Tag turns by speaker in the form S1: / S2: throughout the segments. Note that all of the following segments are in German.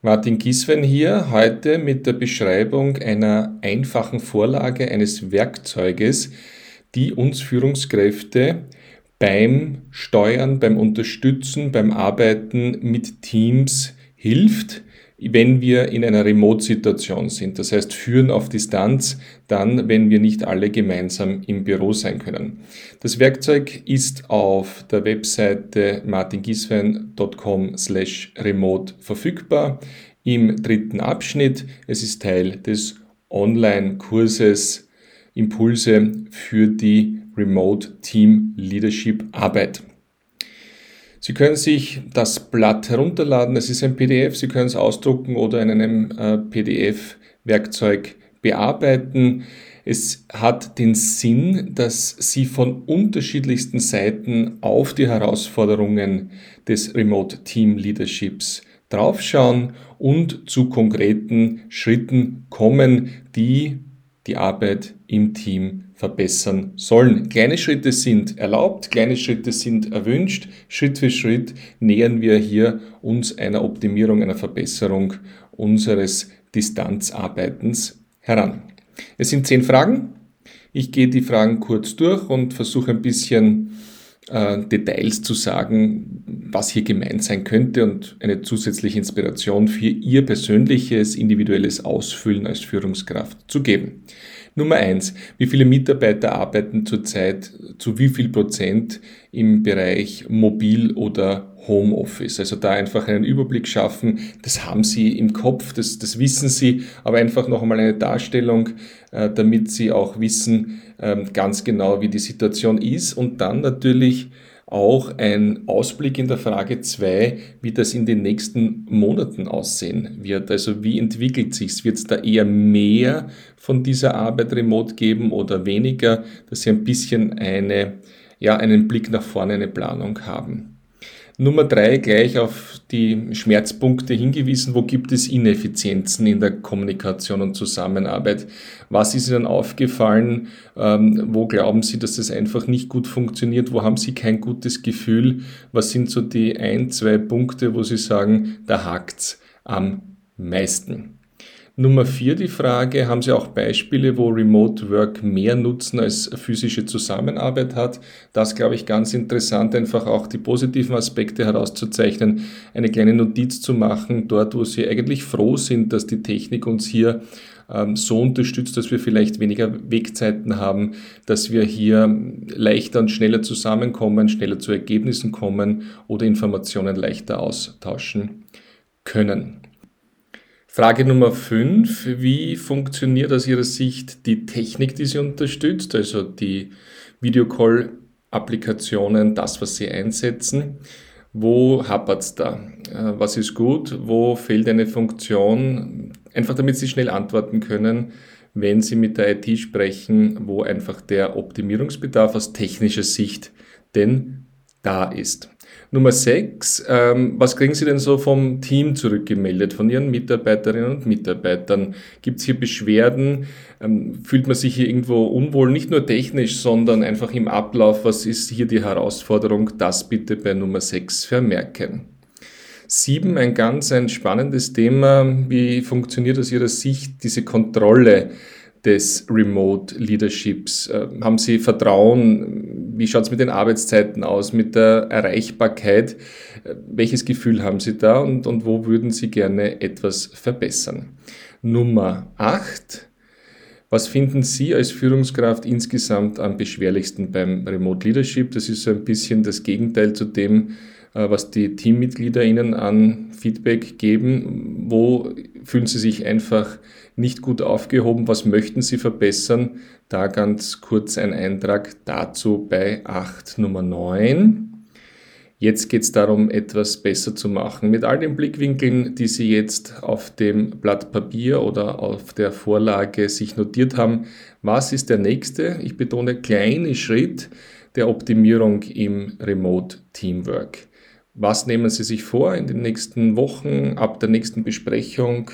S1: Martin Giswen hier, heute mit der Beschreibung einer einfachen Vorlage eines Werkzeuges, die uns Führungskräfte beim Steuern, beim Unterstützen, beim Arbeiten mit Teams hilft, wenn wir in einer Remote-Situation sind. Das heißt, führen auf Distanz dann, wenn wir nicht alle gemeinsam im Büro sein können. Das Werkzeug ist auf der Webseite martingiswein.com slash remote verfügbar im dritten Abschnitt. Es ist Teil des Online-Kurses Impulse für die Remote Team Leadership Arbeit. Sie können sich das Blatt herunterladen, es ist ein PDF, Sie können es ausdrucken oder in einem äh, PDF-Werkzeug bearbeiten. Es hat den Sinn, dass Sie von unterschiedlichsten Seiten auf die Herausforderungen des Remote Team Leaderships draufschauen und zu konkreten Schritten kommen, die die Arbeit im Team verbessern sollen. Kleine Schritte sind erlaubt, kleine Schritte sind erwünscht. Schritt für Schritt nähern wir hier uns einer Optimierung, einer Verbesserung unseres Distanzarbeitens heran. Es sind zehn Fragen. Ich gehe die Fragen kurz durch und versuche ein bisschen äh, Details zu sagen, was hier gemeint sein könnte und eine zusätzliche Inspiration für Ihr persönliches, individuelles Ausfüllen als Führungskraft zu geben. Nummer eins: Wie viele Mitarbeiter arbeiten zurzeit zu wie viel Prozent im Bereich Mobil oder Homeoffice? Also da einfach einen Überblick schaffen. Das haben Sie im Kopf, das, das wissen Sie, aber einfach noch einmal eine Darstellung, äh, damit Sie auch wissen ähm, ganz genau, wie die Situation ist und dann natürlich auch ein Ausblick in der Frage 2, wie das in den nächsten Monaten aussehen wird. Also wie entwickelt sich Wird es da eher mehr von dieser Arbeit remote geben oder weniger, dass Sie ein bisschen eine, ja, einen Blick nach vorne, eine Planung haben. Nummer drei gleich auf die Schmerzpunkte hingewiesen. Wo gibt es Ineffizienzen in der Kommunikation und Zusammenarbeit? Was ist Ihnen aufgefallen? Ähm, wo glauben Sie, dass das einfach nicht gut funktioniert? Wo haben Sie kein gutes Gefühl? Was sind so die ein, zwei Punkte, wo Sie sagen, da hakt's am meisten? Nummer vier die Frage, haben Sie auch Beispiele, wo Remote Work mehr Nutzen als physische Zusammenarbeit hat? Das glaube ich ganz interessant, einfach auch die positiven Aspekte herauszuzeichnen, eine kleine Notiz zu machen, dort wo Sie eigentlich froh sind, dass die Technik uns hier ähm, so unterstützt, dass wir vielleicht weniger Wegzeiten haben, dass wir hier leichter und schneller zusammenkommen, schneller zu Ergebnissen kommen oder Informationen leichter austauschen können. Frage Nummer 5. Wie funktioniert aus Ihrer Sicht die Technik, die Sie unterstützt, also die Videocall-Applikationen, das, was Sie einsetzen? Wo hapert es da? Äh, was ist gut? Wo fehlt eine Funktion? Einfach damit Sie schnell antworten können, wenn Sie mit der IT sprechen, wo einfach der Optimierungsbedarf aus technischer Sicht denn da ist. Nummer 6, ähm, was kriegen Sie denn so vom Team zurückgemeldet, von Ihren Mitarbeiterinnen und Mitarbeitern? Gibt es hier Beschwerden? Ähm, fühlt man sich hier irgendwo unwohl, nicht nur technisch, sondern einfach im Ablauf? Was ist hier die Herausforderung? Das bitte bei Nummer 6 vermerken. 7, ein ganz ein spannendes Thema. Wie funktioniert aus Ihrer Sicht diese Kontrolle des Remote Leaderships? Äh, haben Sie Vertrauen? Wie schaut es mit den Arbeitszeiten aus, mit der Erreichbarkeit? Welches Gefühl haben Sie da und, und wo würden Sie gerne etwas verbessern? Nummer 8. Was finden Sie als Führungskraft insgesamt am beschwerlichsten beim Remote Leadership? Das ist so ein bisschen das Gegenteil zu dem, was die Teammitglieder Ihnen an Feedback geben. Wo fühlen Sie sich einfach nicht gut aufgehoben? Was möchten Sie verbessern? Da ganz kurz ein Eintrag dazu bei 8 Nummer 9. Jetzt geht es darum, etwas besser zu machen. Mit all den Blickwinkeln, die Sie jetzt auf dem Blatt Papier oder auf der Vorlage sich notiert haben, was ist der nächste, ich betone kleine Schritt der Optimierung im Remote Teamwork? Was nehmen Sie sich vor in den nächsten Wochen, ab der nächsten Besprechung?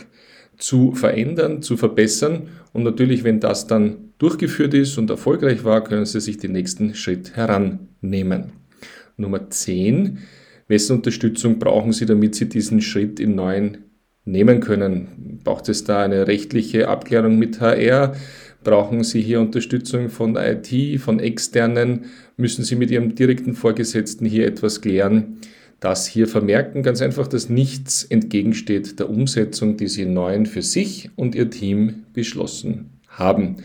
S1: zu verändern, zu verbessern. Und natürlich, wenn das dann durchgeführt ist und erfolgreich war, können Sie sich den nächsten Schritt herannehmen. Nummer 10. Wessen Unterstützung brauchen Sie, damit Sie diesen Schritt in neuen nehmen können. Braucht es da eine rechtliche Abklärung mit HR? Brauchen Sie hier Unterstützung von IT, von externen? Müssen Sie mit Ihrem direkten Vorgesetzten hier etwas klären? Das hier vermerken ganz einfach, dass nichts entgegensteht der Umsetzung, die Sie neuen für sich und Ihr Team beschlossen haben.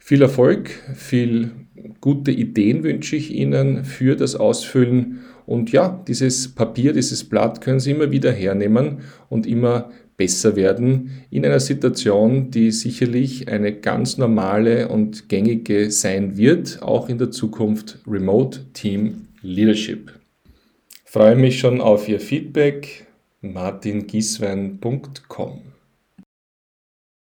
S1: Viel Erfolg, viel gute Ideen wünsche ich Ihnen für das Ausfüllen. Und ja, dieses Papier, dieses Blatt können Sie immer wieder hernehmen und immer besser werden in einer Situation, die sicherlich eine ganz normale und gängige sein wird, auch in der Zukunft Remote Team Leadership. Freue mich schon auf Ihr Feedback. martingieswein.com